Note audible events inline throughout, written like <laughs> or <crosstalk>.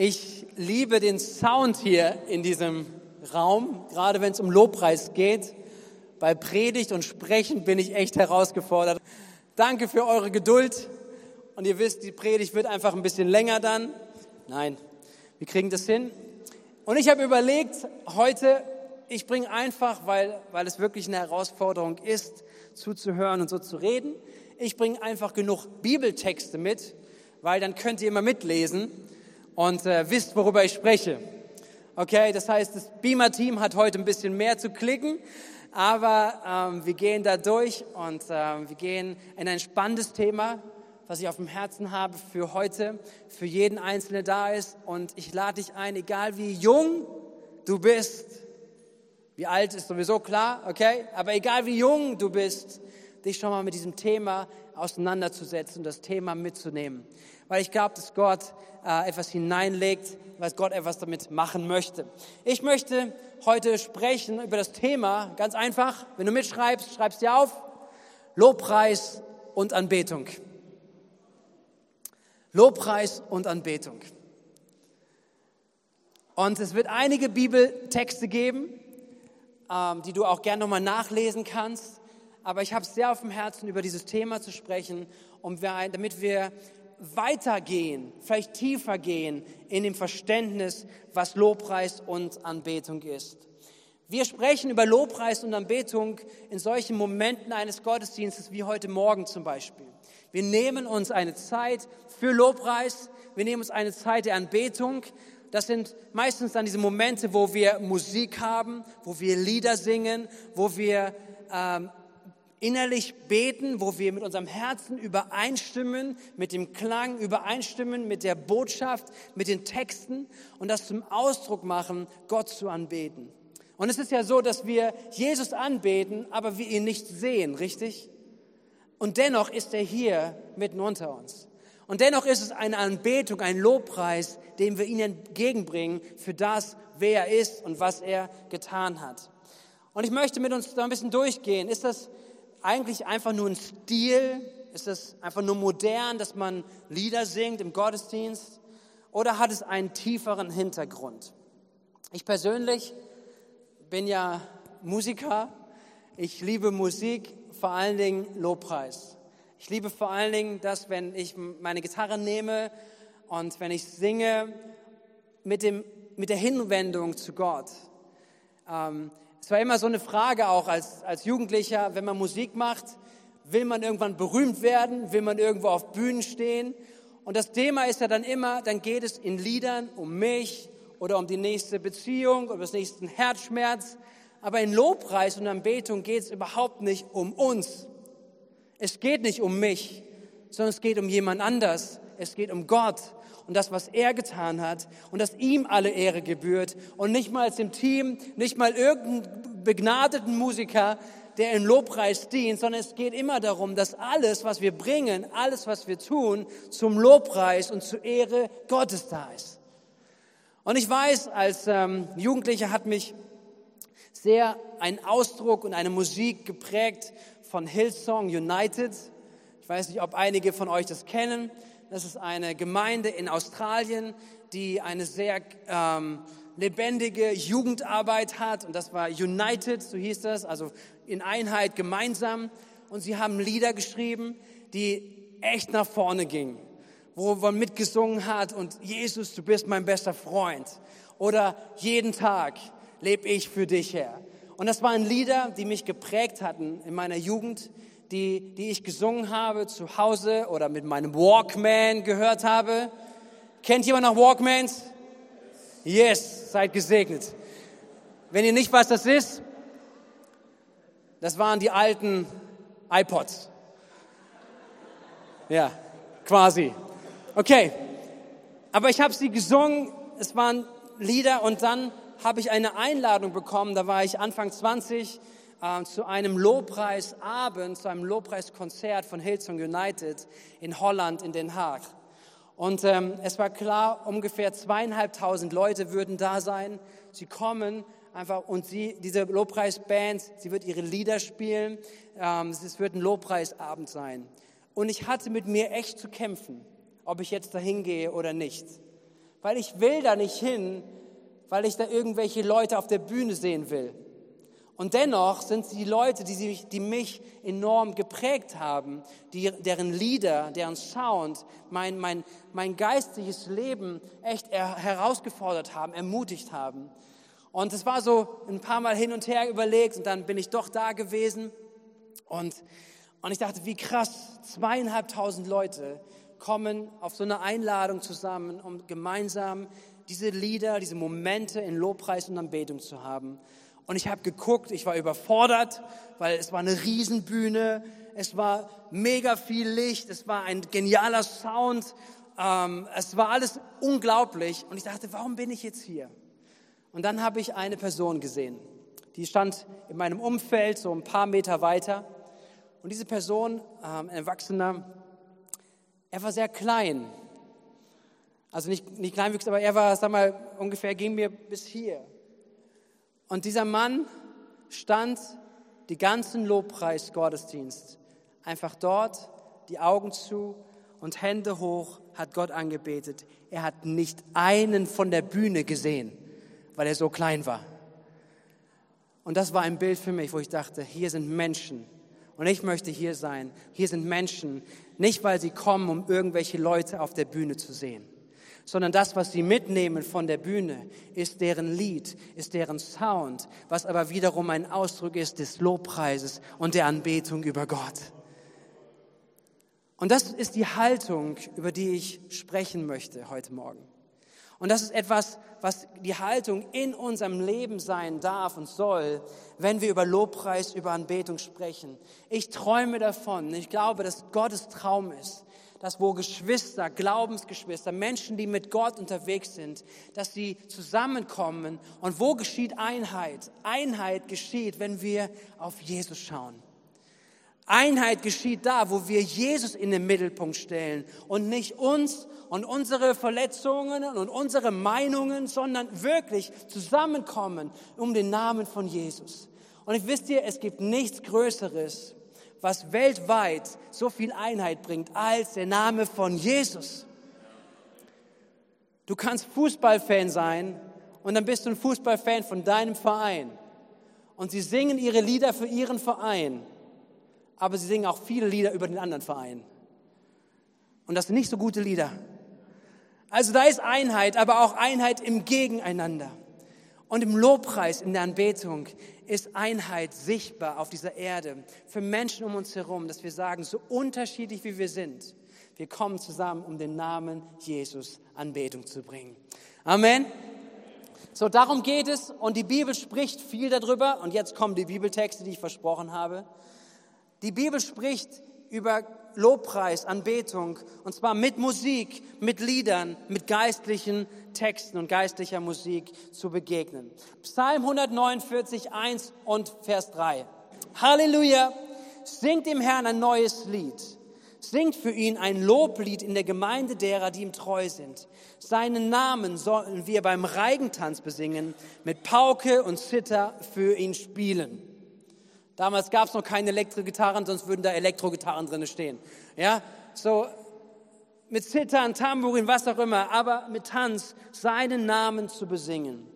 Ich liebe den Sound hier in diesem Raum, gerade wenn es um Lobpreis geht. Bei Predigt und Sprechen bin ich echt herausgefordert. Danke für eure Geduld. Und ihr wisst, die Predigt wird einfach ein bisschen länger dann. Nein, wir kriegen das hin. Und ich habe überlegt, heute, ich bringe einfach, weil, weil es wirklich eine Herausforderung ist, zuzuhören und so zu reden, ich bringe einfach genug Bibeltexte mit, weil dann könnt ihr immer mitlesen und äh, wisst, worüber ich spreche. Okay, das heißt, das Beamer-Team hat heute ein bisschen mehr zu klicken, aber ähm, wir gehen da durch und ähm, wir gehen in ein spannendes Thema, was ich auf dem Herzen habe für heute, für jeden Einzelnen da ist. Und ich lade dich ein, egal wie jung du bist, wie alt ist sowieso klar, okay, aber egal wie jung du bist, dich schon mal mit diesem Thema auseinanderzusetzen und das Thema mitzunehmen weil ich glaube, dass Gott äh, etwas hineinlegt, was Gott etwas damit machen möchte. Ich möchte heute sprechen über das Thema, ganz einfach, wenn du mitschreibst, schreibst dir auf, Lobpreis und Anbetung. Lobpreis und Anbetung. Und es wird einige Bibeltexte geben, ähm, die du auch gerne nochmal nachlesen kannst. Aber ich habe es sehr auf dem Herzen, über dieses Thema zu sprechen, um wir, damit wir weitergehen, vielleicht tiefer gehen in dem Verständnis, was Lobpreis und Anbetung ist. Wir sprechen über Lobpreis und Anbetung in solchen Momenten eines Gottesdienstes wie heute Morgen zum Beispiel. Wir nehmen uns eine Zeit für Lobpreis, wir nehmen uns eine Zeit der Anbetung. Das sind meistens dann diese Momente, wo wir Musik haben, wo wir Lieder singen, wo wir ähm, innerlich beten, wo wir mit unserem Herzen übereinstimmen, mit dem Klang übereinstimmen, mit der Botschaft, mit den Texten und das zum Ausdruck machen, Gott zu anbeten. Und es ist ja so, dass wir Jesus anbeten, aber wir ihn nicht sehen, richtig? Und dennoch ist er hier mitten unter uns. Und dennoch ist es eine Anbetung, ein Lobpreis, den wir ihm entgegenbringen für das, wer er ist und was er getan hat. Und ich möchte mit uns da ein bisschen durchgehen. Ist das eigentlich einfach nur ein Stil? Ist es einfach nur modern, dass man Lieder singt im Gottesdienst? Oder hat es einen tieferen Hintergrund? Ich persönlich bin ja Musiker. Ich liebe Musik, vor allen Dingen Lobpreis. Ich liebe vor allen Dingen das, wenn ich meine Gitarre nehme und wenn ich singe mit, dem, mit der Hinwendung zu Gott. Ähm, es war immer so eine Frage auch als, als Jugendlicher, wenn man Musik macht, will man irgendwann berühmt werden, will man irgendwo auf Bühnen stehen? Und das Thema ist ja dann immer, dann geht es in Liedern um mich oder um die nächste Beziehung oder das nächsten Herzschmerz. Aber in Lobpreis und Anbetung geht es überhaupt nicht um uns. Es geht nicht um mich, sondern es geht um jemand anders. Es geht um Gott und das, was er getan hat und dass ihm alle Ehre gebührt und nicht mal dem Team, nicht mal irgendeinen begnadeten Musiker, der in Lobpreis dient, sondern es geht immer darum, dass alles, was wir bringen, alles, was wir tun, zum Lobpreis und zur Ehre Gottes da ist. Und ich weiß, als ähm, Jugendlicher hat mich sehr ein Ausdruck und eine Musik geprägt von Hillsong United. Ich weiß nicht, ob einige von euch das kennen. Das ist eine Gemeinde in Australien, die eine sehr ähm, lebendige Jugendarbeit hat. Und das war United, so hieß das, also in Einheit gemeinsam. Und sie haben Lieder geschrieben, die echt nach vorne gingen, wo man mitgesungen hat und Jesus, du bist mein bester Freund. Oder jeden Tag lebe ich für dich her. Und das waren Lieder, die mich geprägt hatten in meiner Jugend, die, die ich gesungen habe zu Hause oder mit meinem Walkman gehört habe. Kennt jemand noch Walkmans? Yes, seid gesegnet. Wenn ihr nicht was das ist, das waren die alten iPods. Ja, quasi. Okay, aber ich habe sie gesungen, es waren Lieder und dann habe ich eine Einladung bekommen, da war ich Anfang 20 äh, zu einem Lobpreisabend, zu einem Lobpreiskonzert von Hillsong United in Holland, in Den Haag. Und ähm, es war klar, ungefähr zweieinhalbtausend Leute würden da sein. Sie kommen einfach und sie, diese Lobpreisband, sie wird ihre Lieder spielen. Ähm, es wird ein Lobpreisabend sein. Und ich hatte mit mir echt zu kämpfen, ob ich jetzt dahin gehe oder nicht. weil ich will da nicht hin, weil ich da irgendwelche Leute auf der Bühne sehen will. Und dennoch sind sie die Leute, die, sie, die mich enorm geprägt haben, die, deren Lieder, deren Sound mein, mein, mein geistiges Leben echt herausgefordert haben, ermutigt haben. Und es war so ein paar Mal hin und her überlegt und dann bin ich doch da gewesen. Und, und ich dachte, wie krass, zweieinhalbtausend Leute kommen auf so eine Einladung zusammen, um gemeinsam diese Lieder, diese Momente in Lobpreis und Anbetung zu haben. Und ich habe geguckt, ich war überfordert, weil es war eine Riesenbühne, es war mega viel Licht, es war ein genialer Sound, ähm, es war alles unglaublich. Und ich dachte, warum bin ich jetzt hier? Und dann habe ich eine Person gesehen, die stand in meinem Umfeld so ein paar Meter weiter. Und diese Person, ähm, ein Erwachsener, er war sehr klein. Also nicht, nicht kleinwüchsig, aber er war, sag mal, ungefähr, ging mir bis hier. Und dieser Mann stand die ganzen Lobpreis-Gottesdienst einfach dort, die Augen zu und Hände hoch, hat Gott angebetet. Er hat nicht einen von der Bühne gesehen, weil er so klein war. Und das war ein Bild für mich, wo ich dachte, hier sind Menschen. Und ich möchte hier sein. Hier sind Menschen, nicht weil sie kommen, um irgendwelche Leute auf der Bühne zu sehen sondern das, was sie mitnehmen von der Bühne, ist deren Lied, ist deren Sound, was aber wiederum ein Ausdruck ist des Lobpreises und der Anbetung über Gott. Und das ist die Haltung, über die ich sprechen möchte heute Morgen. Und das ist etwas, was die Haltung in unserem Leben sein darf und soll, wenn wir über Lobpreis, über Anbetung sprechen. Ich träume davon. Ich glaube, dass Gottes Traum ist, dass wo Geschwister, Glaubensgeschwister, Menschen, die mit Gott unterwegs sind, dass sie zusammenkommen. Und wo geschieht Einheit? Einheit geschieht, wenn wir auf Jesus schauen. Einheit geschieht da, wo wir Jesus in den Mittelpunkt stellen und nicht uns und unsere Verletzungen und unsere Meinungen, sondern wirklich zusammenkommen um den Namen von Jesus. Und ich wisst ihr, es gibt nichts Größeres, was weltweit so viel Einheit bringt als der Name von Jesus. Du kannst Fußballfan sein und dann bist du ein Fußballfan von deinem Verein. Und sie singen ihre Lieder für ihren Verein, aber sie singen auch viele Lieder über den anderen Verein. Und das sind nicht so gute Lieder. Also da ist Einheit, aber auch Einheit im Gegeneinander. Und im Lobpreis, in der Anbetung ist Einheit sichtbar auf dieser Erde für Menschen um uns herum, dass wir sagen, so unterschiedlich wie wir sind, wir kommen zusammen, um den Namen Jesus Anbetung zu bringen. Amen. So, darum geht es und die Bibel spricht viel darüber und jetzt kommen die Bibeltexte, die ich versprochen habe. Die Bibel spricht über Lobpreis, Anbetung, und zwar mit Musik, mit Liedern, mit geistlichen Texten und geistlicher Musik zu begegnen. Psalm 149, 1 und Vers 3. Halleluja! Singt dem Herrn ein neues Lied. Singt für ihn ein Loblied in der Gemeinde derer, die ihm treu sind. Seinen Namen sollen wir beim Reigentanz besingen, mit Pauke und Zither für ihn spielen. Damals gab es noch keine Elektrogitarren, sonst würden da Elektrogitarren drin stehen. Ja, so mit Zittern, Tambourin, was auch immer, aber mit Tanz seinen Namen zu besingen.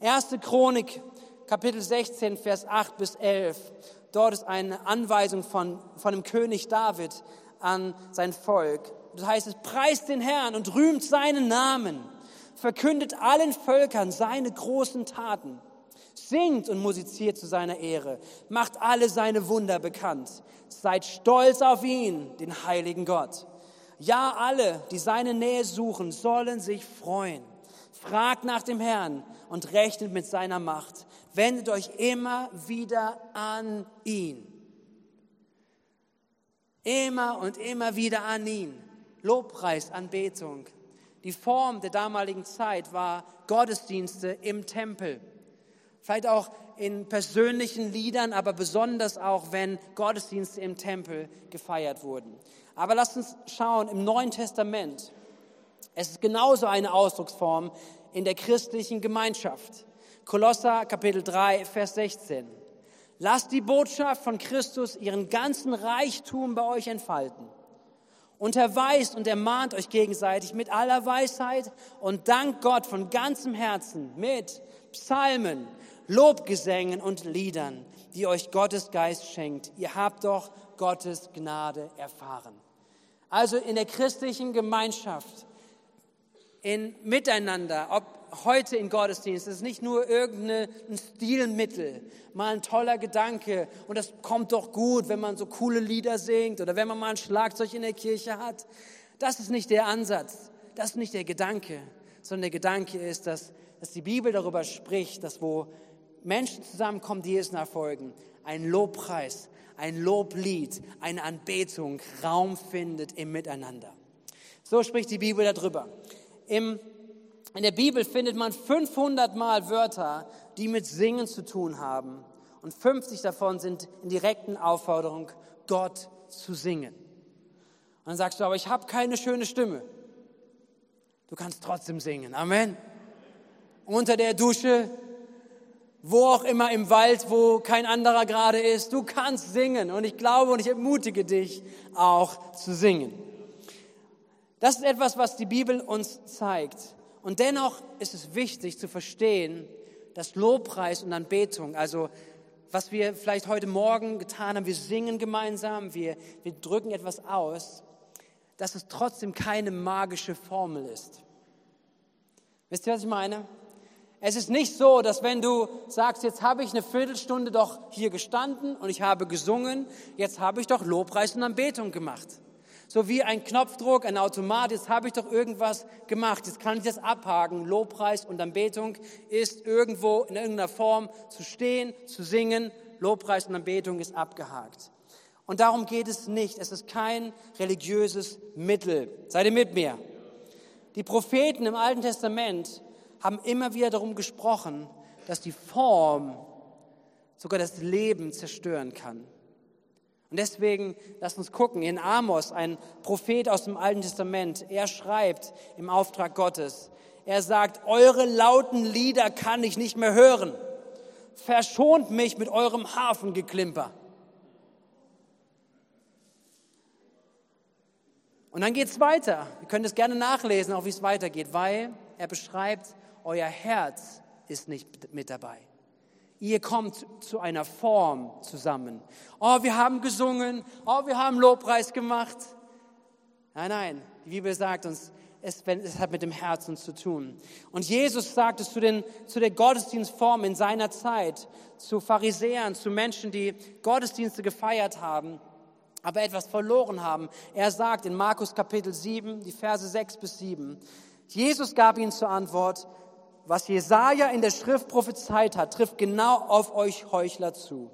Erste Chronik, Kapitel 16, Vers 8 bis 11. Dort ist eine Anweisung von, von dem König David an sein Volk. Das heißt, es preist den Herrn und rühmt seinen Namen, verkündet allen Völkern seine großen Taten singt und musiziert zu seiner Ehre, macht alle seine Wunder bekannt. Seid stolz auf ihn, den heiligen Gott. Ja, alle, die seine Nähe suchen, sollen sich freuen. Fragt nach dem Herrn und rechnet mit seiner Macht. Wendet euch immer wieder an ihn. Immer und immer wieder an ihn. Lobpreis, Anbetung. Die Form der damaligen Zeit war Gottesdienste im Tempel. Vielleicht auch in persönlichen Liedern, aber besonders auch, wenn Gottesdienste im Tempel gefeiert wurden. Aber lasst uns schauen im Neuen Testament. Es ist genauso eine Ausdrucksform in der christlichen Gemeinschaft. Kolosser Kapitel 3, Vers 16. Lasst die Botschaft von Christus ihren ganzen Reichtum bei euch entfalten Unterweist und ermahnt euch gegenseitig mit aller Weisheit und dankt Gott von ganzem Herzen mit Psalmen, Lobgesängen und Liedern, die euch Gottes Geist schenkt. Ihr habt doch Gottes Gnade erfahren. Also in der christlichen Gemeinschaft, in Miteinander, ob heute in Gottesdienst, es ist nicht nur irgendein Stilmittel, mal ein toller Gedanke und das kommt doch gut, wenn man so coole Lieder singt oder wenn man mal ein Schlagzeug in der Kirche hat. Das ist nicht der Ansatz, das ist nicht der Gedanke, sondern der Gedanke ist, dass, dass die Bibel darüber spricht, dass wo Menschen zusammenkommen, die es nachfolgen, ein Lobpreis, ein Loblied, eine Anbetung Raum findet im Miteinander. So spricht die Bibel darüber. Im in der Bibel findet man 500 Mal Wörter, die mit Singen zu tun haben. Und 50 davon sind in direkten Aufforderung, Gott zu singen. Und dann sagst du, aber ich habe keine schöne Stimme. Du kannst trotzdem singen. Amen. Unter der Dusche, wo auch immer im Wald, wo kein anderer gerade ist. Du kannst singen. Und ich glaube und ich ermutige dich auch zu singen. Das ist etwas, was die Bibel uns zeigt. Und dennoch ist es wichtig zu verstehen, dass Lobpreis und Anbetung, also was wir vielleicht heute Morgen getan haben, wir singen gemeinsam, wir, wir drücken etwas aus, dass es trotzdem keine magische Formel ist. Wisst ihr, was ich meine? Es ist nicht so, dass wenn du sagst, jetzt habe ich eine Viertelstunde doch hier gestanden und ich habe gesungen, jetzt habe ich doch Lobpreis und Anbetung gemacht so wie ein Knopfdruck, ein Automat, jetzt habe ich doch irgendwas gemacht, jetzt kann ich das abhaken. Lobpreis und Anbetung ist irgendwo in irgendeiner Form zu stehen, zu singen. Lobpreis und Anbetung ist abgehakt. Und darum geht es nicht. Es ist kein religiöses Mittel. Seid ihr mit mir? Die Propheten im Alten Testament haben immer wieder darum gesprochen, dass die Form sogar das Leben zerstören kann. Und deswegen lasst uns gucken, in Amos, ein Prophet aus dem Alten Testament, er schreibt im Auftrag Gottes, er sagt, eure lauten Lieder kann ich nicht mehr hören. Verschont mich mit eurem Hafengeklimper. Und dann geht es weiter. Ihr könnt es gerne nachlesen, auch wie es weitergeht, weil er beschreibt, euer Herz ist nicht mit dabei. Ihr kommt zu einer Form zusammen. Oh, wir haben gesungen. Oh, wir haben Lobpreis gemacht. Nein, nein. Die Bibel sagt uns, es, es hat mit dem Herzen zu tun. Und Jesus sagt es zu, den, zu der Gottesdienstform in seiner Zeit, zu Pharisäern, zu Menschen, die Gottesdienste gefeiert haben, aber etwas verloren haben. Er sagt in Markus Kapitel 7, die Verse 6 bis 7, Jesus gab ihnen zur Antwort, was Jesaja in der Schrift prophezeit hat, trifft genau auf euch Heuchler zu.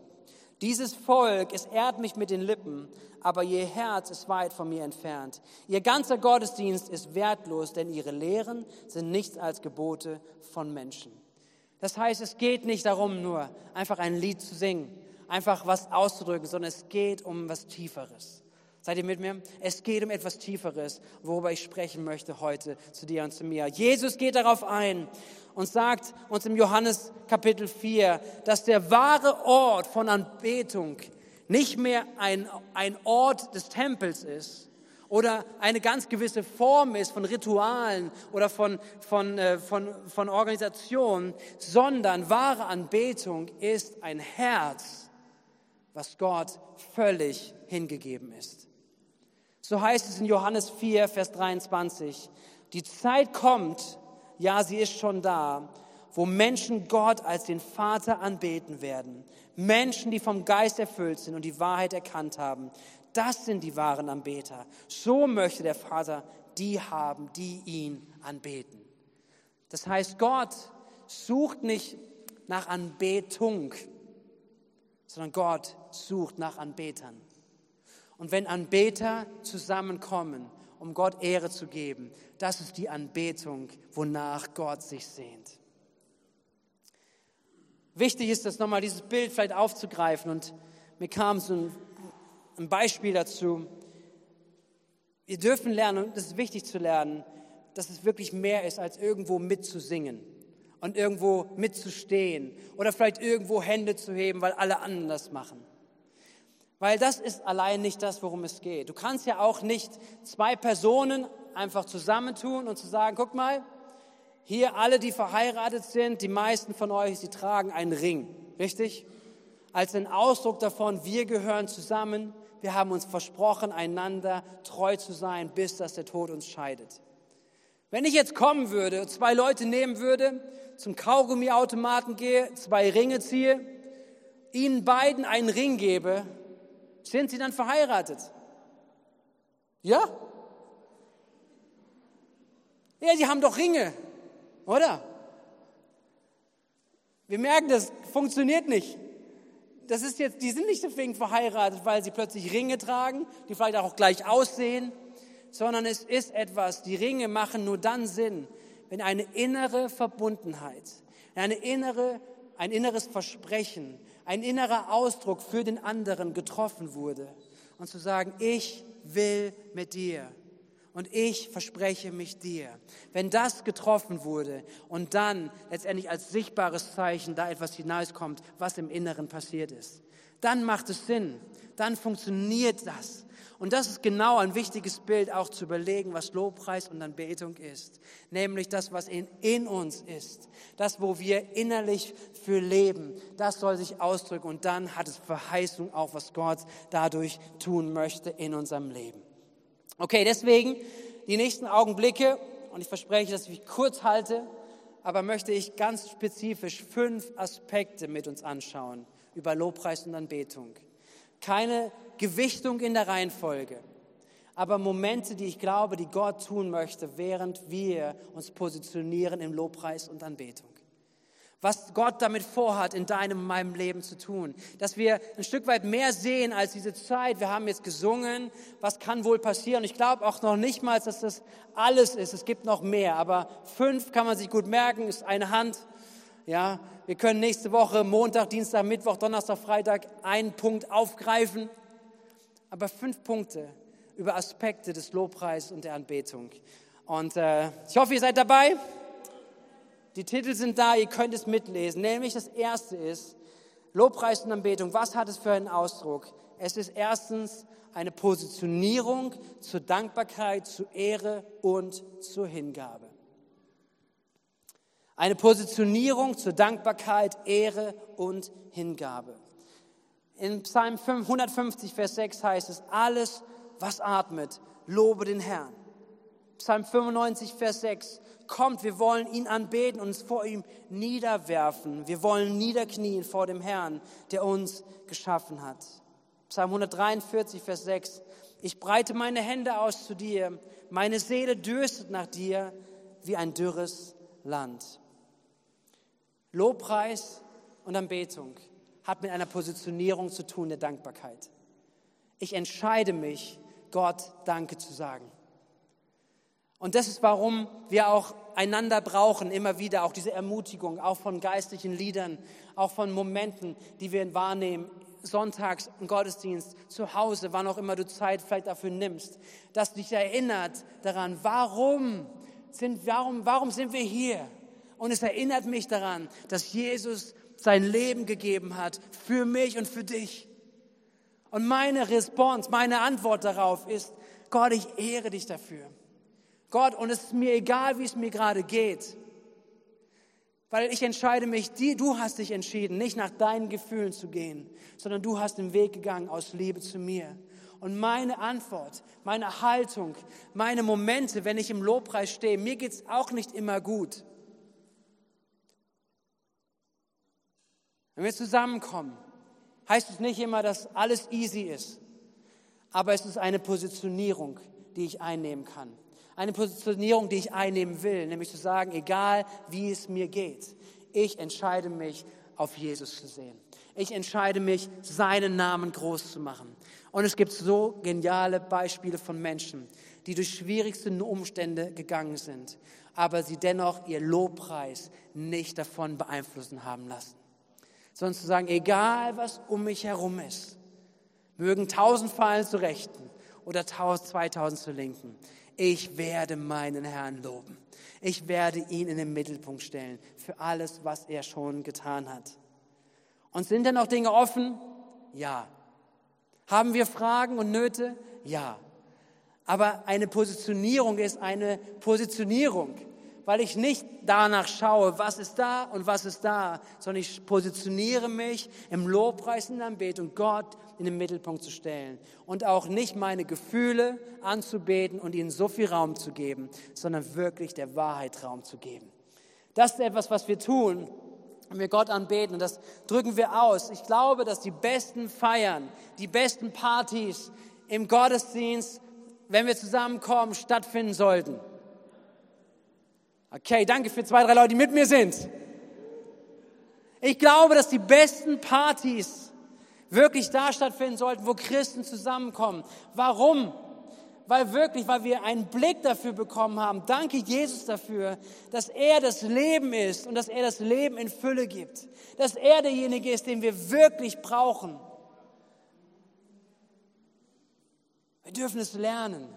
Dieses Volk, es ehrt mich mit den Lippen, aber ihr Herz ist weit von mir entfernt. Ihr ganzer Gottesdienst ist wertlos, denn ihre Lehren sind nichts als Gebote von Menschen. Das heißt, es geht nicht darum, nur einfach ein Lied zu singen, einfach was auszudrücken, sondern es geht um was Tieferes. Seid ihr mit mir? Es geht um etwas Tieferes, worüber ich sprechen möchte heute zu dir und zu mir. Jesus geht darauf ein und sagt uns im Johannes Kapitel 4, dass der wahre Ort von Anbetung nicht mehr ein, ein Ort des Tempels ist oder eine ganz gewisse Form ist von Ritualen oder von, von, äh, von, von Organisationen, sondern wahre Anbetung ist ein Herz, was Gott völlig hingegeben ist. So heißt es in Johannes 4, Vers 23. Die Zeit kommt, ja, sie ist schon da, wo Menschen Gott als den Vater anbeten werden. Menschen, die vom Geist erfüllt sind und die Wahrheit erkannt haben. Das sind die wahren Anbeter. So möchte der Vater die haben, die ihn anbeten. Das heißt, Gott sucht nicht nach Anbetung, sondern Gott sucht nach Anbetern. Und wenn Anbeter zusammenkommen, um Gott Ehre zu geben, das ist die Anbetung, wonach Gott sich sehnt. Wichtig ist es nochmal, dieses Bild vielleicht aufzugreifen und mir kam so ein, ein Beispiel dazu. Wir dürfen lernen, und es ist wichtig zu lernen, dass es wirklich mehr ist, als irgendwo mitzusingen und irgendwo mitzustehen oder vielleicht irgendwo Hände zu heben, weil alle anderen das machen. Weil das ist allein nicht das, worum es geht. Du kannst ja auch nicht zwei Personen einfach zusammentun und zu sagen, guck mal, hier alle, die verheiratet sind, die meisten von euch, sie tragen einen Ring, richtig? Als ein Ausdruck davon, wir gehören zusammen, wir haben uns versprochen, einander treu zu sein, bis dass der Tod uns scheidet. Wenn ich jetzt kommen würde, zwei Leute nehmen würde, zum Kaugummiautomaten gehe, zwei Ringe ziehe, ihnen beiden einen Ring gebe, sind sie dann verheiratet? Ja? Ja, sie haben doch Ringe, oder? Wir merken, das funktioniert nicht. Das ist jetzt, die sind nicht deswegen verheiratet, weil sie plötzlich Ringe tragen, die vielleicht auch gleich aussehen, sondern es ist etwas, die Ringe machen nur dann Sinn, wenn eine innere Verbundenheit, eine innere, ein inneres Versprechen, ein innerer Ausdruck für den anderen getroffen wurde. Und zu sagen, ich will mit dir und ich verspreche mich dir. Wenn das getroffen wurde und dann letztendlich als sichtbares Zeichen da etwas hinauskommt, was im Inneren passiert ist, dann macht es Sinn, dann funktioniert das. Und das ist genau ein wichtiges Bild, auch zu überlegen, was Lobpreis und Anbetung ist. Nämlich das, was in, in uns ist. Das, wo wir innerlich für leben. Das soll sich ausdrücken. Und dann hat es Verheißung auch, was Gott dadurch tun möchte in unserem Leben. Okay, deswegen die nächsten Augenblicke. Und ich verspreche, dass ich mich kurz halte. Aber möchte ich ganz spezifisch fünf Aspekte mit uns anschauen über Lobpreis und Anbetung. Keine Gewichtung in der Reihenfolge, aber Momente, die ich glaube, die Gott tun möchte, während wir uns positionieren im Lobpreis und Anbetung. Was Gott damit vorhat, in deinem und meinem Leben zu tun. Dass wir ein Stück weit mehr sehen als diese Zeit. Wir haben jetzt gesungen, was kann wohl passieren. Ich glaube auch noch nicht mal, dass das alles ist. Es gibt noch mehr. Aber fünf kann man sich gut merken, ist eine Hand. Ja, wir können nächste Woche, Montag, Dienstag, Mittwoch, Donnerstag, Freitag einen Punkt aufgreifen aber fünf Punkte über Aspekte des Lobpreises und der Anbetung. Und äh, ich hoffe, ihr seid dabei. Die Titel sind da, ihr könnt es mitlesen. Nämlich das erste ist Lobpreis und Anbetung. Was hat es für einen Ausdruck? Es ist erstens eine Positionierung zur Dankbarkeit, zur Ehre und zur Hingabe. Eine Positionierung zur Dankbarkeit, Ehre und Hingabe. In Psalm 150, Vers 6 heißt es, alles, was atmet, lobe den Herrn. Psalm 95, Vers 6, kommt, wir wollen ihn anbeten und uns vor ihm niederwerfen. Wir wollen niederknien vor dem Herrn, der uns geschaffen hat. Psalm 143, Vers 6, ich breite meine Hände aus zu dir, meine Seele dürstet nach dir wie ein dürres Land. Lobpreis und Anbetung hat mit einer Positionierung zu tun der Dankbarkeit. Ich entscheide mich, Gott Danke zu sagen. Und das ist, warum wir auch einander brauchen, immer wieder auch diese Ermutigung, auch von geistlichen Liedern, auch von Momenten, die wir wahrnehmen, sonntags im Gottesdienst, zu Hause, wann auch immer du Zeit vielleicht dafür nimmst, dass dich erinnert daran, warum sind, warum, warum sind wir hier? Und es erinnert mich daran, dass Jesus sein Leben gegeben hat für mich und für dich. Und meine Response, meine Antwort darauf ist, Gott, ich ehre dich dafür. Gott, und es ist mir egal, wie es mir gerade geht. Weil ich entscheide mich, die, du hast dich entschieden, nicht nach deinen Gefühlen zu gehen, sondern du hast den Weg gegangen aus Liebe zu mir. Und meine Antwort, meine Haltung, meine Momente, wenn ich im Lobpreis stehe, mir geht es auch nicht immer gut. Wenn wir zusammenkommen, heißt es nicht immer, dass alles easy ist, aber es ist eine Positionierung, die ich einnehmen kann. Eine Positionierung, die ich einnehmen will, nämlich zu sagen, egal wie es mir geht, ich entscheide mich, auf Jesus zu sehen. Ich entscheide mich, seinen Namen groß zu machen. Und es gibt so geniale Beispiele von Menschen, die durch schwierigste Umstände gegangen sind, aber sie dennoch ihr Lobpreis nicht davon beeinflussen haben lassen sondern zu sagen, egal was um mich herum ist, mögen tausend fallen zu Rechten oder tausend, zweitausend zu Linken. Ich werde meinen Herrn loben. Ich werde ihn in den Mittelpunkt stellen für alles, was er schon getan hat. Und sind denn noch Dinge offen? Ja. Haben wir Fragen und Nöte? Ja. Aber eine Positionierung ist eine Positionierung, weil ich nicht danach schaue, was ist da und was ist da, sondern ich positioniere mich im Lobpreis und Anbetung, Gott in den Mittelpunkt zu stellen und auch nicht meine Gefühle anzubeten und ihnen so viel Raum zu geben, sondern wirklich der Wahrheit Raum zu geben. Das ist etwas, was wir tun, wenn wir Gott anbeten und das drücken wir aus. Ich glaube, dass die besten Feiern, die besten Partys im Gottesdienst, wenn wir zusammenkommen, stattfinden sollten. Okay, danke für zwei, drei Leute, die mit mir sind. Ich glaube, dass die besten Partys wirklich da stattfinden sollten, wo Christen zusammenkommen. Warum? Weil wirklich, weil wir einen Blick dafür bekommen haben. Danke Jesus dafür, dass er das Leben ist und dass er das Leben in Fülle gibt. Dass er derjenige ist, den wir wirklich brauchen. Wir dürfen es lernen.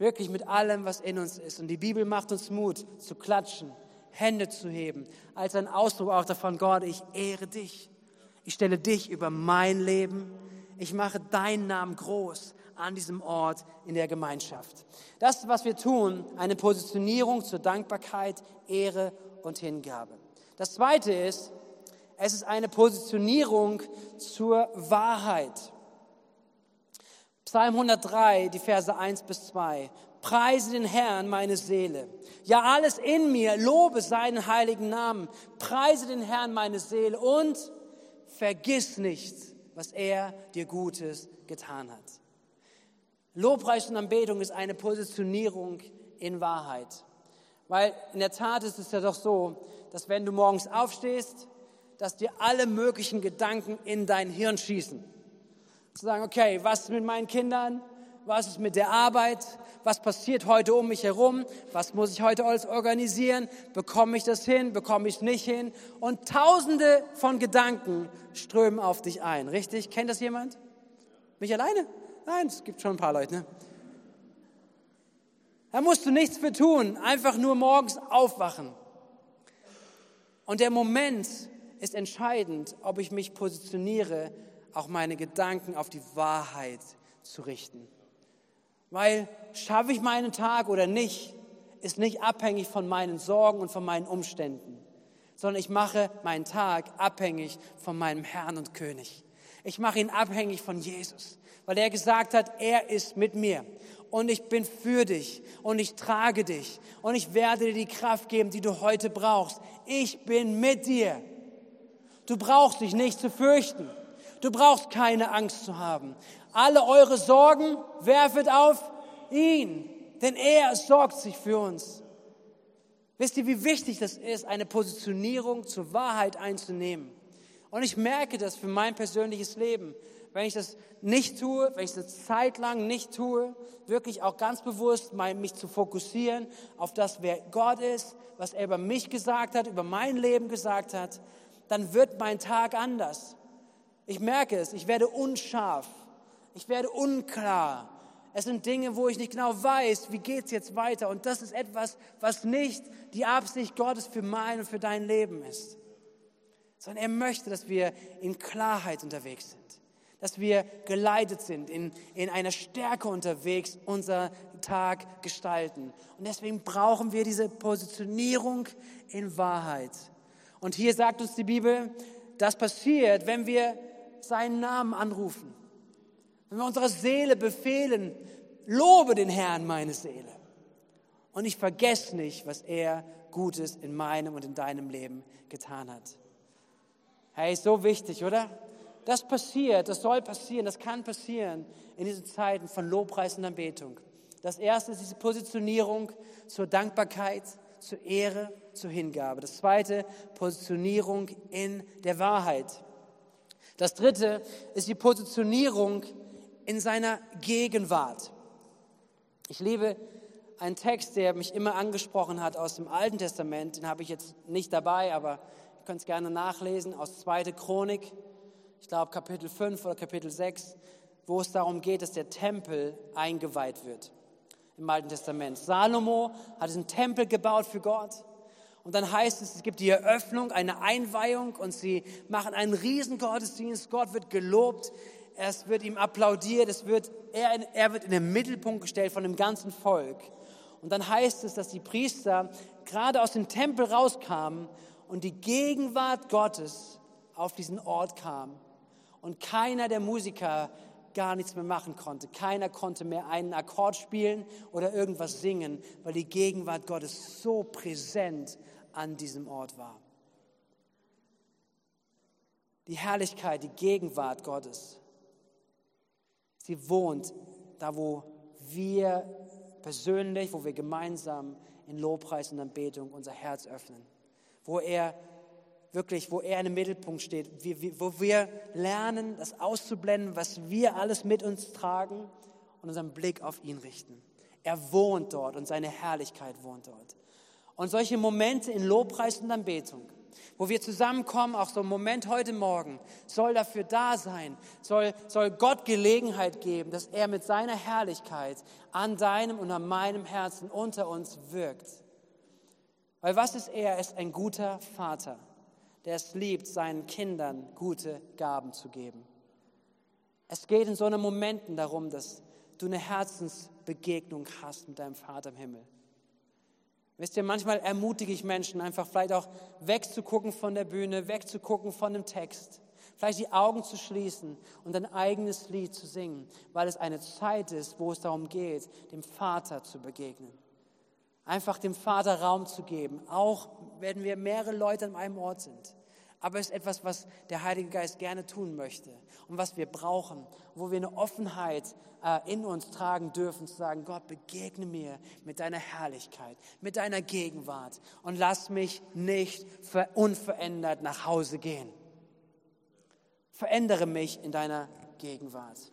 Wirklich mit allem, was in uns ist. Und die Bibel macht uns Mut, zu klatschen, Hände zu heben, als ein Ausdruck auch davon, Gott, ich ehre dich. Ich stelle dich über mein Leben. Ich mache deinen Namen groß an diesem Ort in der Gemeinschaft. Das, was wir tun, eine Positionierung zur Dankbarkeit, Ehre und Hingabe. Das zweite ist, es ist eine Positionierung zur Wahrheit. Psalm 103, die Verse 1 bis 2. Preise den Herrn, meine Seele. Ja, alles in mir, lobe seinen heiligen Namen. Preise den Herrn, meine Seele und vergiss nicht, was er dir Gutes getan hat. Lobpreis und Anbetung ist eine Positionierung in Wahrheit. Weil in der Tat ist es ja doch so, dass wenn du morgens aufstehst, dass dir alle möglichen Gedanken in dein Hirn schießen. Zu sagen, okay, was ist mit meinen Kindern? Was ist mit der Arbeit? Was passiert heute um mich herum? Was muss ich heute alles organisieren? Bekomme ich das hin? Bekomme ich es nicht hin? Und tausende von Gedanken strömen auf dich ein. Richtig? Kennt das jemand? Mich alleine? Nein, es gibt schon ein paar Leute. Ne? Da musst du nichts für tun. Einfach nur morgens aufwachen. Und der Moment ist entscheidend, ob ich mich positioniere auch meine Gedanken auf die Wahrheit zu richten. Weil schaffe ich meinen Tag oder nicht, ist nicht abhängig von meinen Sorgen und von meinen Umständen, sondern ich mache meinen Tag abhängig von meinem Herrn und König. Ich mache ihn abhängig von Jesus, weil er gesagt hat, er ist mit mir und ich bin für dich und ich trage dich und ich werde dir die Kraft geben, die du heute brauchst. Ich bin mit dir. Du brauchst dich nicht zu fürchten. Du brauchst keine Angst zu haben. Alle eure Sorgen werfet auf ihn, denn er sorgt sich für uns. Wisst ihr, wie wichtig das ist, eine Positionierung zur Wahrheit einzunehmen? Und ich merke das für mein persönliches Leben. Wenn ich das nicht tue, wenn ich das zeitlang nicht tue, wirklich auch ganz bewusst mich zu fokussieren auf das, wer Gott ist, was er über mich gesagt hat, über mein Leben gesagt hat, dann wird mein Tag anders. Ich merke es, ich werde unscharf, ich werde unklar. Es sind Dinge, wo ich nicht genau weiß, wie geht es jetzt weiter. Und das ist etwas, was nicht die Absicht Gottes für mein und für dein Leben ist. Sondern er möchte, dass wir in Klarheit unterwegs sind. Dass wir geleitet sind, in, in einer Stärke unterwegs unser Tag gestalten. Und deswegen brauchen wir diese Positionierung in Wahrheit. Und hier sagt uns die Bibel, das passiert, wenn wir seinen Namen anrufen, wenn wir unserer Seele befehlen, lobe den Herrn, meine Seele. Und ich vergesse nicht, was er Gutes in meinem und in deinem Leben getan hat. Hey, ist so wichtig, oder? Das passiert, das soll passieren, das kann passieren in diesen Zeiten von Lobpreis und Anbetung. Das erste ist diese Positionierung zur Dankbarkeit, zur Ehre, zur Hingabe. Das zweite, Positionierung in der Wahrheit. Das dritte ist die Positionierung in seiner Gegenwart. Ich liebe einen Text, der mich immer angesprochen hat aus dem Alten Testament. Den habe ich jetzt nicht dabei, aber ihr könnt es gerne nachlesen aus 2. Chronik, ich glaube Kapitel 5 oder Kapitel 6, wo es darum geht, dass der Tempel eingeweiht wird im Alten Testament. Salomo hat diesen Tempel gebaut für Gott. Und dann heißt es, es gibt die Eröffnung, eine Einweihung und sie machen einen riesen Gottesdienst. Gott wird gelobt. es wird ihm applaudiert, es wird, er, er wird in den Mittelpunkt gestellt von dem ganzen Volk. Und dann heißt es, dass die Priester gerade aus dem Tempel rauskamen und die Gegenwart Gottes auf diesen Ort kam. Und keiner der Musiker gar nichts mehr machen konnte. Keiner konnte mehr einen Akkord spielen oder irgendwas singen, weil die Gegenwart Gottes so präsent an diesem Ort war. Die Herrlichkeit, die Gegenwart Gottes, sie wohnt da, wo wir persönlich, wo wir gemeinsam in Lobpreis und Anbetung unser Herz öffnen, wo er wirklich, wo er im Mittelpunkt steht, wo wir lernen, das auszublenden, was wir alles mit uns tragen und unseren Blick auf ihn richten. Er wohnt dort und seine Herrlichkeit wohnt dort. Und solche Momente in Lobpreis und Anbetung, wo wir zusammenkommen, auch so ein Moment heute Morgen, soll dafür da sein, soll, soll Gott Gelegenheit geben, dass er mit seiner Herrlichkeit an deinem und an meinem Herzen unter uns wirkt. Weil was ist er? Er ist ein guter Vater der es liebt, seinen Kindern gute Gaben zu geben. Es geht in so einen Momenten darum, dass du eine Herzensbegegnung hast mit deinem Vater im Himmel. Wisst ihr, manchmal ermutige ich Menschen einfach vielleicht auch wegzugucken von der Bühne, wegzugucken von dem Text, vielleicht die Augen zu schließen und ein eigenes Lied zu singen, weil es eine Zeit ist, wo es darum geht, dem Vater zu begegnen. Einfach dem Vater Raum zu geben, auch wenn wir mehrere Leute an einem Ort sind. Aber es ist etwas, was der Heilige Geist gerne tun möchte und was wir brauchen, wo wir eine Offenheit äh, in uns tragen dürfen, zu sagen, Gott, begegne mir mit deiner Herrlichkeit, mit deiner Gegenwart und lass mich nicht unverändert nach Hause gehen. Verändere mich in deiner Gegenwart.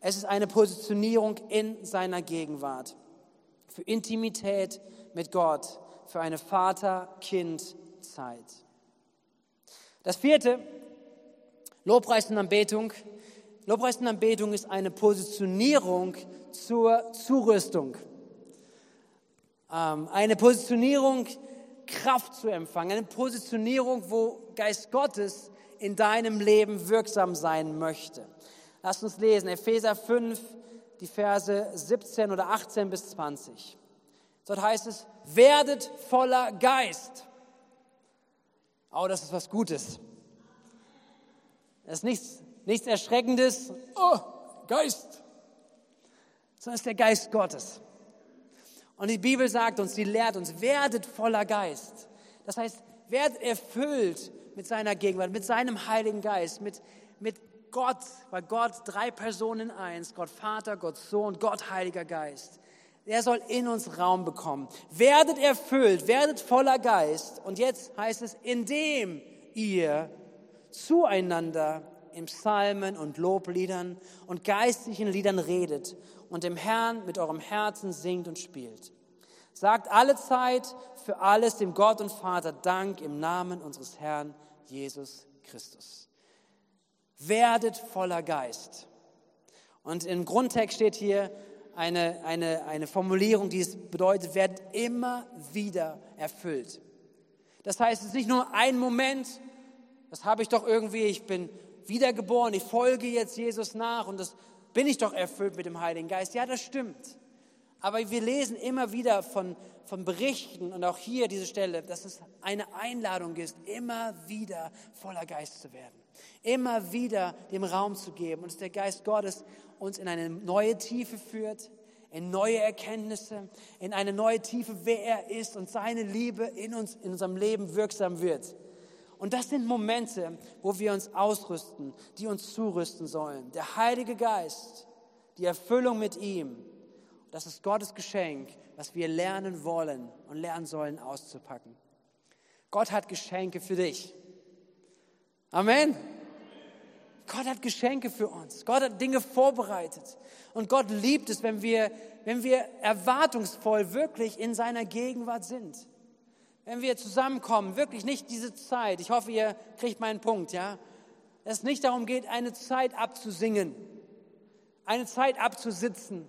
Es ist eine Positionierung in seiner Gegenwart für Intimität mit Gott, für eine Vater-Kind-Zeit. Das vierte, Lobpreis und Anbetung. Lobpreis und Anbetung ist eine Positionierung zur Zurüstung. Ähm, eine Positionierung, Kraft zu empfangen. Eine Positionierung, wo Geist Gottes in deinem Leben wirksam sein möchte. Lass uns lesen, Epheser 5, die Verse 17 oder 18 bis 20. Dort heißt es, werdet voller Geist. Oh, das ist was Gutes. Das ist nichts, nichts Erschreckendes. Oh, Geist. Sondern es ist der Geist Gottes. Und die Bibel sagt uns, sie lehrt uns, werdet voller Geist. Das heißt, werdet erfüllt mit seiner Gegenwart, mit seinem Heiligen Geist, mit, mit Gott, weil Gott drei Personen eins, Gott Vater, Gott Sohn, Gott Heiliger Geist. Er soll in uns Raum bekommen. Werdet erfüllt, werdet voller Geist. Und jetzt heißt es, indem ihr zueinander in Psalmen und Lobliedern und geistlichen Liedern redet und dem Herrn mit eurem Herzen singt und spielt. Sagt alle Zeit für alles dem Gott und Vater Dank im Namen unseres Herrn Jesus Christus. Werdet voller Geist. Und im Grundtext steht hier, eine, eine, eine Formulierung, die es bedeutet, werden immer wieder erfüllt. Das heißt, es ist nicht nur ein Moment, das habe ich doch irgendwie, ich bin wiedergeboren, ich folge jetzt Jesus nach und das bin ich doch erfüllt mit dem Heiligen Geist. Ja, das stimmt. Aber wir lesen immer wieder von, von Berichten und auch hier diese Stelle, dass es eine Einladung ist, immer wieder voller Geist zu werden. Immer wieder dem Raum zu geben und dass der Geist Gottes uns in eine neue Tiefe führt, in neue Erkenntnisse, in eine neue Tiefe, wer er ist und seine Liebe in uns, in unserem Leben wirksam wird. Und das sind Momente, wo wir uns ausrüsten, die uns zurüsten sollen. Der Heilige Geist, die Erfüllung mit ihm, das ist Gottes Geschenk, was wir lernen wollen und lernen sollen auszupacken. Gott hat Geschenke für dich. Amen. Gott hat Geschenke für uns. Gott hat Dinge vorbereitet. Und Gott liebt es, wenn wir, wenn wir erwartungsvoll wirklich in seiner Gegenwart sind. Wenn wir zusammenkommen, wirklich nicht diese Zeit. Ich hoffe, ihr kriegt meinen Punkt, ja? Dass es nicht darum geht, eine Zeit abzusingen, eine Zeit abzusitzen,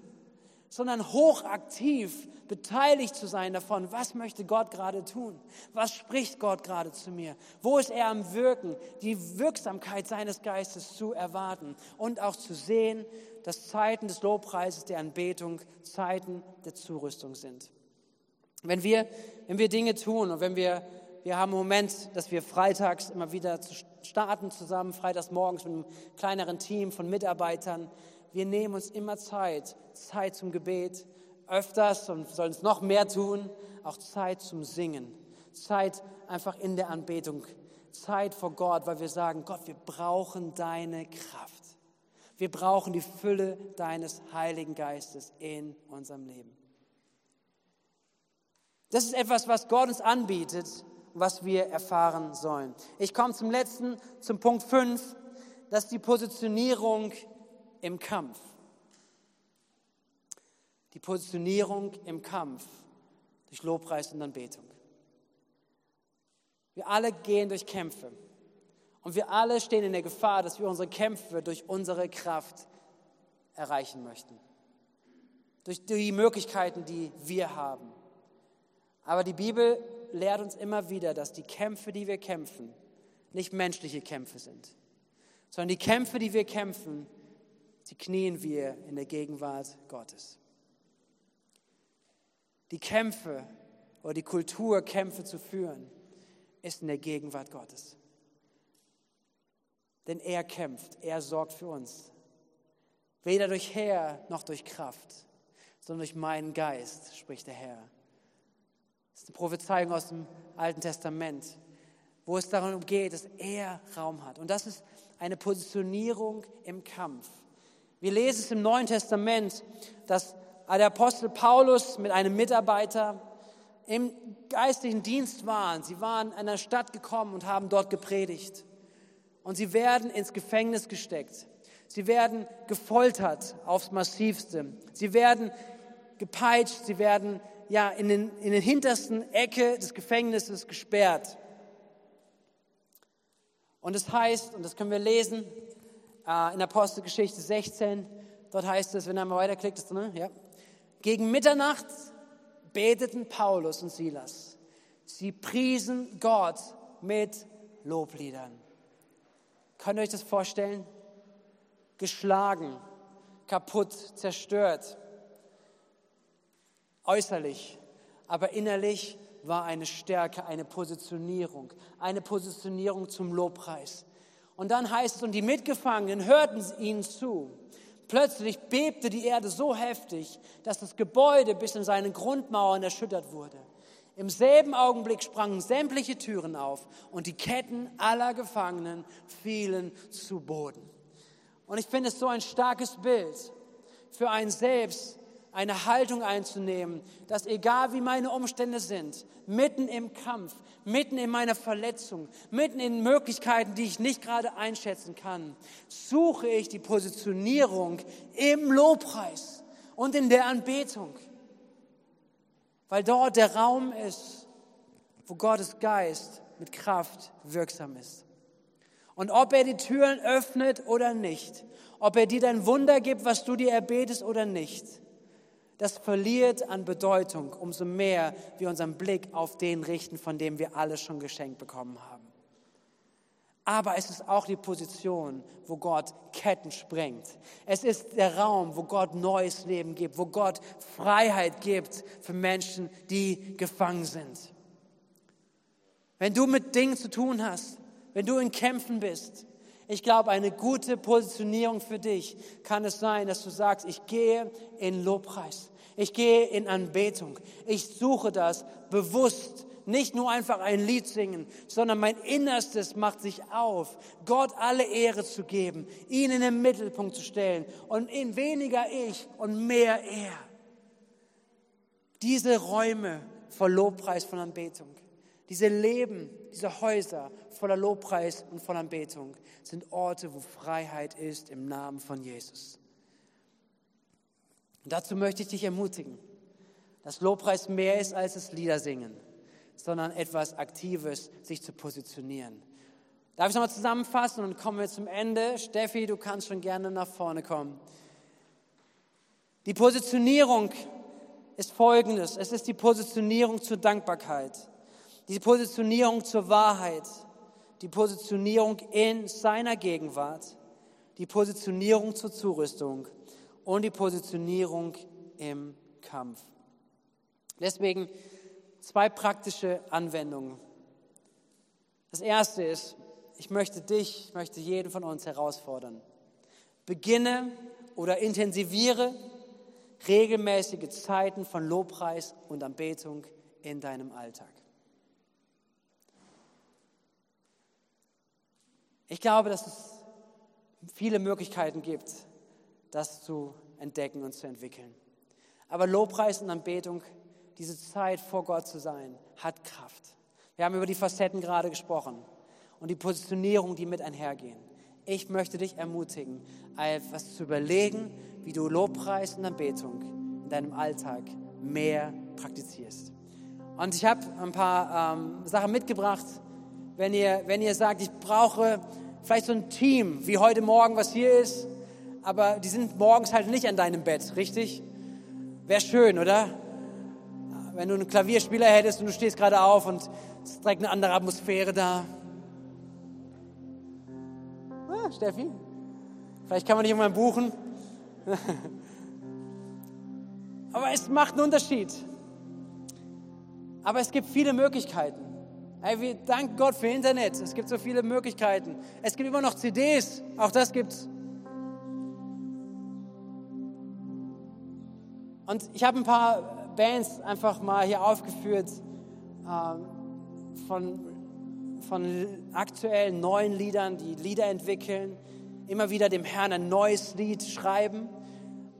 sondern hochaktiv beteiligt zu sein davon, was möchte Gott gerade tun? Was spricht Gott gerade zu mir? Wo ist er am Wirken? Die Wirksamkeit seines Geistes zu erwarten und auch zu sehen, dass Zeiten des Lobpreises, der Anbetung, Zeiten der Zurüstung sind. Wenn wir, wenn wir Dinge tun und wenn wir, wir haben einen Moment, dass wir freitags immer wieder starten zusammen, freitags morgens mit einem kleineren Team von Mitarbeitern, wir nehmen uns immer Zeit, Zeit zum Gebet, öfters und sollen es noch mehr tun, auch Zeit zum Singen, Zeit einfach in der Anbetung, Zeit vor Gott, weil wir sagen, Gott, wir brauchen deine Kraft. Wir brauchen die Fülle deines Heiligen Geistes in unserem Leben. Das ist etwas, was Gott uns anbietet und was wir erfahren sollen. Ich komme zum letzten, zum Punkt 5, das ist die Positionierung im Kampf. Die Positionierung im Kampf durch Lobpreis und Anbetung. Wir alle gehen durch Kämpfe. Und wir alle stehen in der Gefahr, dass wir unsere Kämpfe durch unsere Kraft erreichen möchten. Durch die Möglichkeiten, die wir haben. Aber die Bibel lehrt uns immer wieder, dass die Kämpfe, die wir kämpfen, nicht menschliche Kämpfe sind, sondern die Kämpfe, die wir kämpfen, die knien wir in der Gegenwart Gottes. Die Kämpfe oder die Kultur, Kämpfe zu führen, ist in der Gegenwart Gottes. Denn er kämpft, er sorgt für uns. Weder durch Herr noch durch Kraft, sondern durch meinen Geist, spricht der Herr. Das ist eine Prophezeiung aus dem Alten Testament, wo es darum geht, dass er Raum hat. Und das ist eine Positionierung im Kampf. Wir lesen es im Neuen Testament, dass der Apostel Paulus mit einem Mitarbeiter im geistlichen Dienst waren. Sie waren in einer Stadt gekommen und haben dort gepredigt. Und sie werden ins Gefängnis gesteckt. Sie werden gefoltert aufs Massivste. Sie werden gepeitscht. Sie werden ja in den, in den hintersten Ecke des Gefängnisses gesperrt. Und es heißt, und das können wir lesen, äh, in Apostelgeschichte 16. Dort heißt es, wenn er mal weiterklickt, ist, ne? ja. gegen Mitternacht beteten Paulus und Silas. Sie priesen Gott mit Lobliedern. Könnt ihr euch das vorstellen? Geschlagen, kaputt, zerstört. Äußerlich, aber innerlich war eine Stärke, eine Positionierung, eine Positionierung zum Lobpreis. Und dann heißt es, und die Mitgefangenen hörten ihnen zu. Plötzlich bebte die Erde so heftig, dass das Gebäude bis in seine Grundmauern erschüttert wurde. Im selben Augenblick sprangen sämtliche Türen auf und die Ketten aller Gefangenen fielen zu Boden. Und ich finde es so ein starkes Bild für einen selbst, eine Haltung einzunehmen, dass egal wie meine Umstände sind, mitten im Kampf, mitten in meiner Verletzung, mitten in Möglichkeiten, die ich nicht gerade einschätzen kann, suche ich die Positionierung im Lobpreis und in der Anbetung, weil dort der Raum ist, wo Gottes Geist mit Kraft wirksam ist. Und ob er die Türen öffnet oder nicht, ob er dir dein Wunder gibt, was du dir erbetest oder nicht, das verliert an Bedeutung, umso mehr wir unseren Blick auf den richten, von dem wir alles schon geschenkt bekommen haben. Aber es ist auch die Position, wo Gott Ketten sprengt. Es ist der Raum, wo Gott neues Leben gibt, wo Gott Freiheit gibt für Menschen, die gefangen sind. Wenn du mit Dingen zu tun hast, wenn du in Kämpfen bist, ich glaube, eine gute Positionierung für dich kann es sein, dass du sagst, ich gehe in Lobpreis, ich gehe in Anbetung, ich suche das bewusst, nicht nur einfach ein Lied singen, sondern mein Innerstes macht sich auf, Gott alle Ehre zu geben, ihn in den Mittelpunkt zu stellen und in weniger ich und mehr er. Diese Räume voll Lobpreis von Anbetung, diese Leben, diese Häuser voller Lobpreis und voller Anbetung sind Orte, wo Freiheit ist im Namen von Jesus. Und dazu möchte ich dich ermutigen, dass Lobpreis mehr ist als das Liedersingen, sondern etwas Aktives, sich zu positionieren. Darf ich nochmal zusammenfassen und kommen wir zum Ende? Steffi, du kannst schon gerne nach vorne kommen. Die Positionierung ist folgendes. Es ist die Positionierung zur Dankbarkeit, die Positionierung zur Wahrheit, die Positionierung in seiner Gegenwart, die Positionierung zur Zurüstung und die Positionierung im Kampf. Deswegen zwei praktische Anwendungen. Das erste ist, ich möchte dich, ich möchte jeden von uns herausfordern. Beginne oder intensiviere regelmäßige Zeiten von Lobpreis und Anbetung in deinem Alltag. Ich glaube, dass es viele Möglichkeiten gibt, das zu entdecken und zu entwickeln. Aber Lobpreis und Anbetung, diese Zeit vor Gott zu sein, hat Kraft. Wir haben über die Facetten gerade gesprochen und die Positionierung, die mit einhergehen. Ich möchte dich ermutigen, etwas zu überlegen, wie du Lobpreis und Anbetung in deinem Alltag mehr praktizierst. Und ich habe ein paar ähm, Sachen mitgebracht, wenn ihr, wenn ihr sagt, ich brauche vielleicht so ein Team, wie heute Morgen, was hier ist, aber die sind morgens halt nicht an deinem Bett, richtig? Wäre schön, oder? Wenn du einen Klavierspieler hättest und du stehst gerade auf und es ist direkt eine andere Atmosphäre da. Ah, Steffi, vielleicht kann man dich irgendwann buchen. <laughs> Aber es macht einen Unterschied. Aber es gibt viele Möglichkeiten. Hey, wir danken Gott für Internet. Es gibt so viele Möglichkeiten. Es gibt immer noch CDs. Auch das gibt's. Und ich habe ein paar Bands einfach mal hier aufgeführt äh, von, von aktuellen neuen Liedern, die Lieder entwickeln, immer wieder dem Herrn ein neues Lied schreiben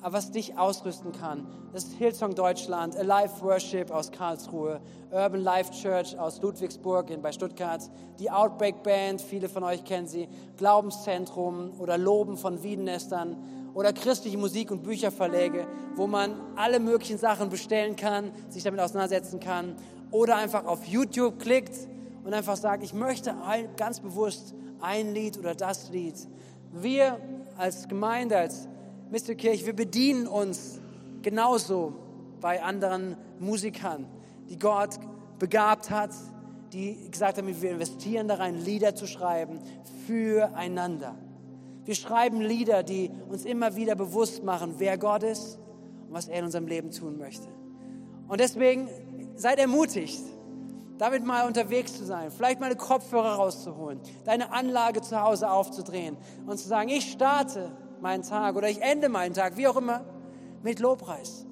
was dich ausrüsten kann. Das ist Hillsong Deutschland, Alive Worship aus Karlsruhe, Urban Life Church aus Ludwigsburg in, bei Stuttgart, die Outbreak Band, viele von euch kennen sie, Glaubenszentrum oder Loben von Wiedenestern oder christliche Musik- und Bücherverläge, wo man alle möglichen Sachen bestellen kann, sich damit auseinandersetzen kann oder einfach auf YouTube klickt und einfach sagt, ich möchte ganz bewusst ein Lied oder das Lied. Wir als Gemeinde, als Mr. Kirch, wir bedienen uns genauso bei anderen Musikern, die Gott begabt hat, die gesagt haben, wir investieren da Lieder zu schreiben füreinander. Wir schreiben Lieder, die uns immer wieder bewusst machen, wer Gott ist und was er in unserem Leben tun möchte. Und deswegen seid ermutigt, damit mal unterwegs zu sein, vielleicht mal eine Kopfhörer rauszuholen, deine Anlage zu Hause aufzudrehen und zu sagen, ich starte meinen Tag oder ich ende meinen Tag, wie auch immer, mit Lobpreis.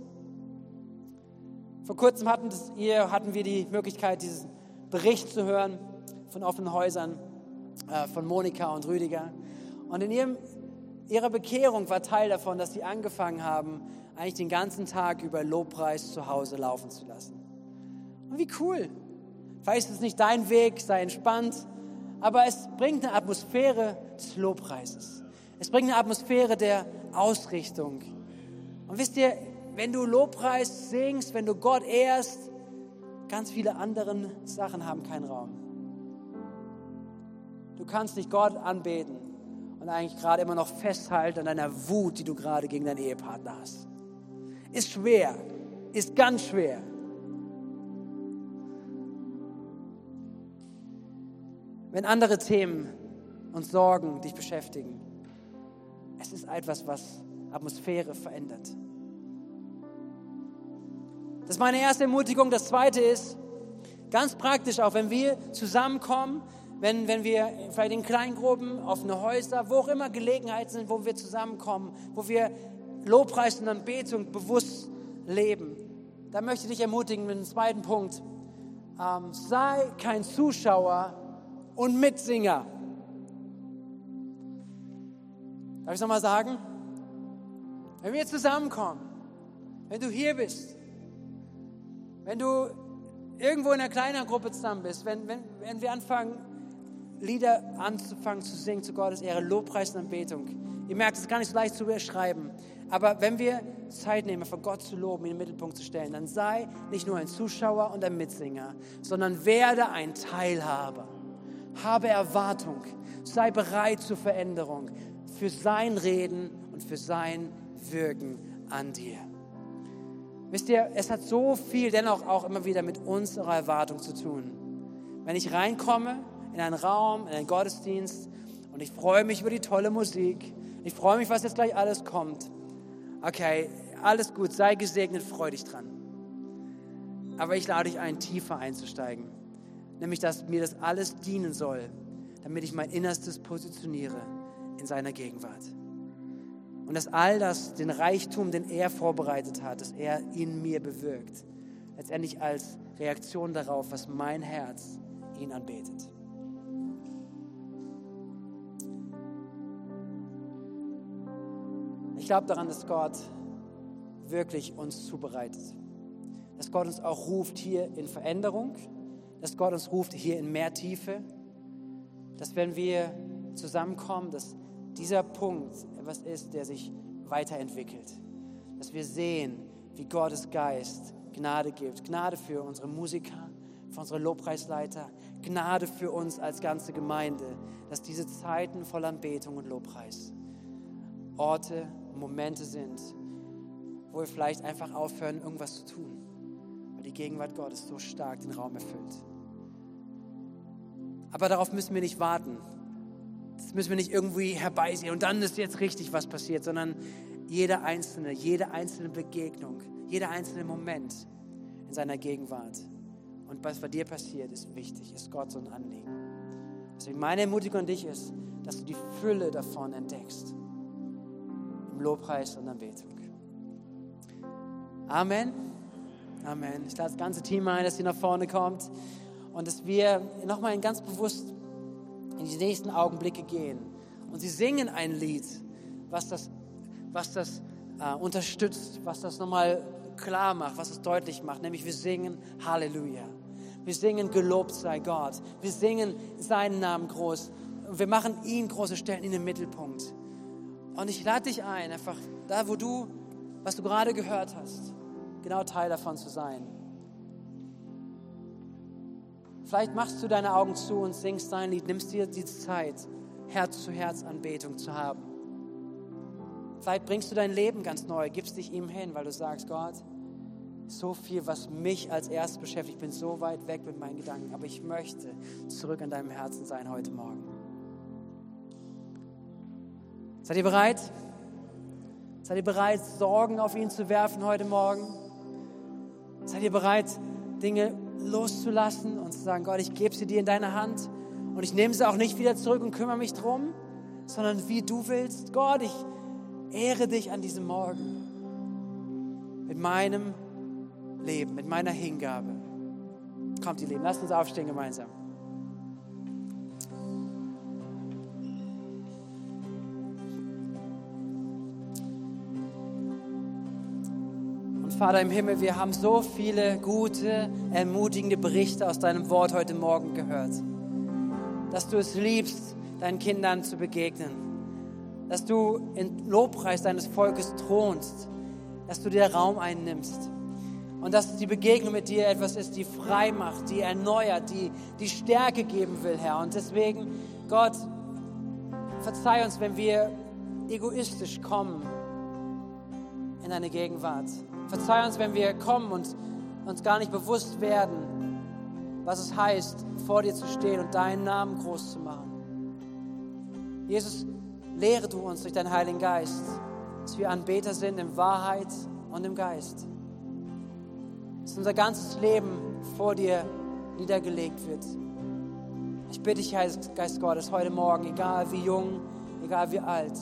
Vor kurzem hatten, das, hier, hatten wir die Möglichkeit, diesen Bericht zu hören von offenen Häusern äh, von Monika und Rüdiger. Und in ihrem, ihrer Bekehrung war Teil davon, dass sie angefangen haben, eigentlich den ganzen Tag über Lobpreis zu Hause laufen zu lassen. Und wie cool. Vielleicht ist es nicht dein Weg, sei entspannt, aber es bringt eine Atmosphäre des Lobpreises. Es bringt eine Atmosphäre der Ausrichtung. Und wisst ihr, wenn du Lobpreis singst, wenn du Gott ehrst, ganz viele andere Sachen haben keinen Raum. Du kannst nicht Gott anbeten und eigentlich gerade immer noch festhalten an deiner Wut, die du gerade gegen deinen Ehepartner hast. Ist schwer, ist ganz schwer. Wenn andere Themen und Sorgen dich beschäftigen, es ist etwas, was Atmosphäre verändert. Das ist meine erste Ermutigung. Das zweite ist, ganz praktisch auch, wenn wir zusammenkommen, wenn, wenn wir vielleicht in Kleingruppen, offene Häuser, wo auch immer Gelegenheiten sind, wo wir zusammenkommen, wo wir Lobpreis und Anbetung bewusst leben. Da möchte ich dich ermutigen mit dem zweiten Punkt. Ähm, sei kein Zuschauer und Mitsinger. Darf ich es nochmal sagen? Wenn wir zusammenkommen, wenn du hier bist, wenn du irgendwo in einer kleinen Gruppe zusammen bist, wenn, wenn, wenn wir anfangen, Lieder anzufangen zu singen zu Gottes Ehre, Lobpreis und Anbetung. Ihr merkt, es ist gar nicht so leicht zu beschreiben. Aber wenn wir Zeit nehmen, von Gott zu loben, in den Mittelpunkt zu stellen, dann sei nicht nur ein Zuschauer und ein Mitsinger, sondern werde ein Teilhaber. Habe Erwartung. Sei bereit zur Veränderung für sein Reden und für sein Wirken an dir. Wisst ihr, es hat so viel dennoch auch immer wieder mit unserer Erwartung zu tun. Wenn ich reinkomme in einen Raum, in einen Gottesdienst und ich freue mich über die tolle Musik, ich freue mich, was jetzt gleich alles kommt. Okay, alles gut, sei gesegnet, freu dich dran. Aber ich lade dich ein, tiefer einzusteigen. Nämlich, dass mir das alles dienen soll, damit ich mein Innerstes positioniere in seiner Gegenwart. Und dass all das, den Reichtum, den er vorbereitet hat, dass er in mir bewirkt, letztendlich als Reaktion darauf, was mein Herz ihn anbetet. Ich glaube daran, dass Gott wirklich uns zubereitet. Dass Gott uns auch ruft hier in Veränderung, dass Gott uns ruft hier in mehr Tiefe, dass wenn wir zusammenkommen, dass dieser Punkt etwas ist, der sich weiterentwickelt. Dass wir sehen, wie Gottes Geist Gnade gibt. Gnade für unsere Musiker, für unsere Lobpreisleiter, Gnade für uns als ganze Gemeinde, dass diese Zeiten voll Anbetung und Lobpreis Orte, Momente sind, wo wir vielleicht einfach aufhören, irgendwas zu tun, weil die Gegenwart Gottes so stark den Raum erfüllt. Aber darauf müssen wir nicht warten. Das müssen wir nicht irgendwie herbeisehen und dann ist jetzt richtig was passiert, sondern jede einzelne, jede einzelne Begegnung, jeder einzelne Moment in seiner Gegenwart und was bei dir passiert, ist wichtig, ist Gott so ein Anliegen. Deswegen meine Ermutigung an dich ist, dass du die Fülle davon entdeckst. Im Lobpreis und Anbetung. Amen. Amen. Ich lade das ganze Team ein, dass sie nach vorne kommt und dass wir nochmal ganz bewusst in die nächsten Augenblicke gehen. Und sie singen ein Lied, was das, was das äh, unterstützt, was das nochmal klar macht, was es deutlich macht. Nämlich wir singen Halleluja. Wir singen Gelobt sei Gott. Wir singen seinen Namen groß. Wir machen ihn große Stellen in den Mittelpunkt. Und ich lade dich ein, einfach da, wo du, was du gerade gehört hast, genau Teil davon zu sein. Vielleicht machst du deine Augen zu und singst dein Lied, nimmst dir die Zeit, Herz zu Herz Anbetung zu haben. Vielleicht bringst du dein Leben ganz neu, gibst dich ihm hin, weil du sagst, Gott, so viel, was mich als erstes beschäftigt, ich bin so weit weg mit meinen Gedanken, aber ich möchte zurück an deinem Herzen sein heute Morgen. Seid ihr bereit? Seid ihr bereit, Sorgen auf ihn zu werfen heute Morgen? Seid ihr bereit, Dinge loszulassen und zu sagen, Gott, ich gebe sie dir in deine Hand und ich nehme sie auch nicht wieder zurück und kümmere mich drum, sondern wie du willst. Gott, ich ehre dich an diesem Morgen mit meinem Leben, mit meiner Hingabe. Kommt, ihr Lieben, lasst uns aufstehen gemeinsam. Vater im Himmel, wir haben so viele gute, ermutigende Berichte aus deinem Wort heute Morgen gehört. Dass du es liebst, deinen Kindern zu begegnen. Dass du in Lobpreis deines Volkes thronst. Dass du dir Raum einnimmst. Und dass die Begegnung mit dir etwas ist, die frei macht, die erneuert, die, die Stärke geben will, Herr. Und deswegen, Gott, verzeih uns, wenn wir egoistisch kommen in deine Gegenwart. Verzeih uns, wenn wir kommen und uns gar nicht bewusst werden, was es heißt, vor dir zu stehen und deinen Namen groß zu machen. Jesus, lehre du uns durch deinen Heiligen Geist, dass wir Anbeter sind in Wahrheit und im Geist. Dass unser ganzes Leben vor dir niedergelegt wird. Ich bitte dich, Geist Gottes, heute Morgen, egal wie jung, egal wie alt,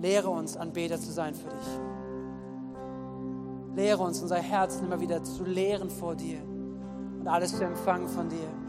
lehre uns, Anbeter zu sein für dich. Lehre uns, unser Herzen immer wieder zu lehren vor dir und alles zu empfangen von dir.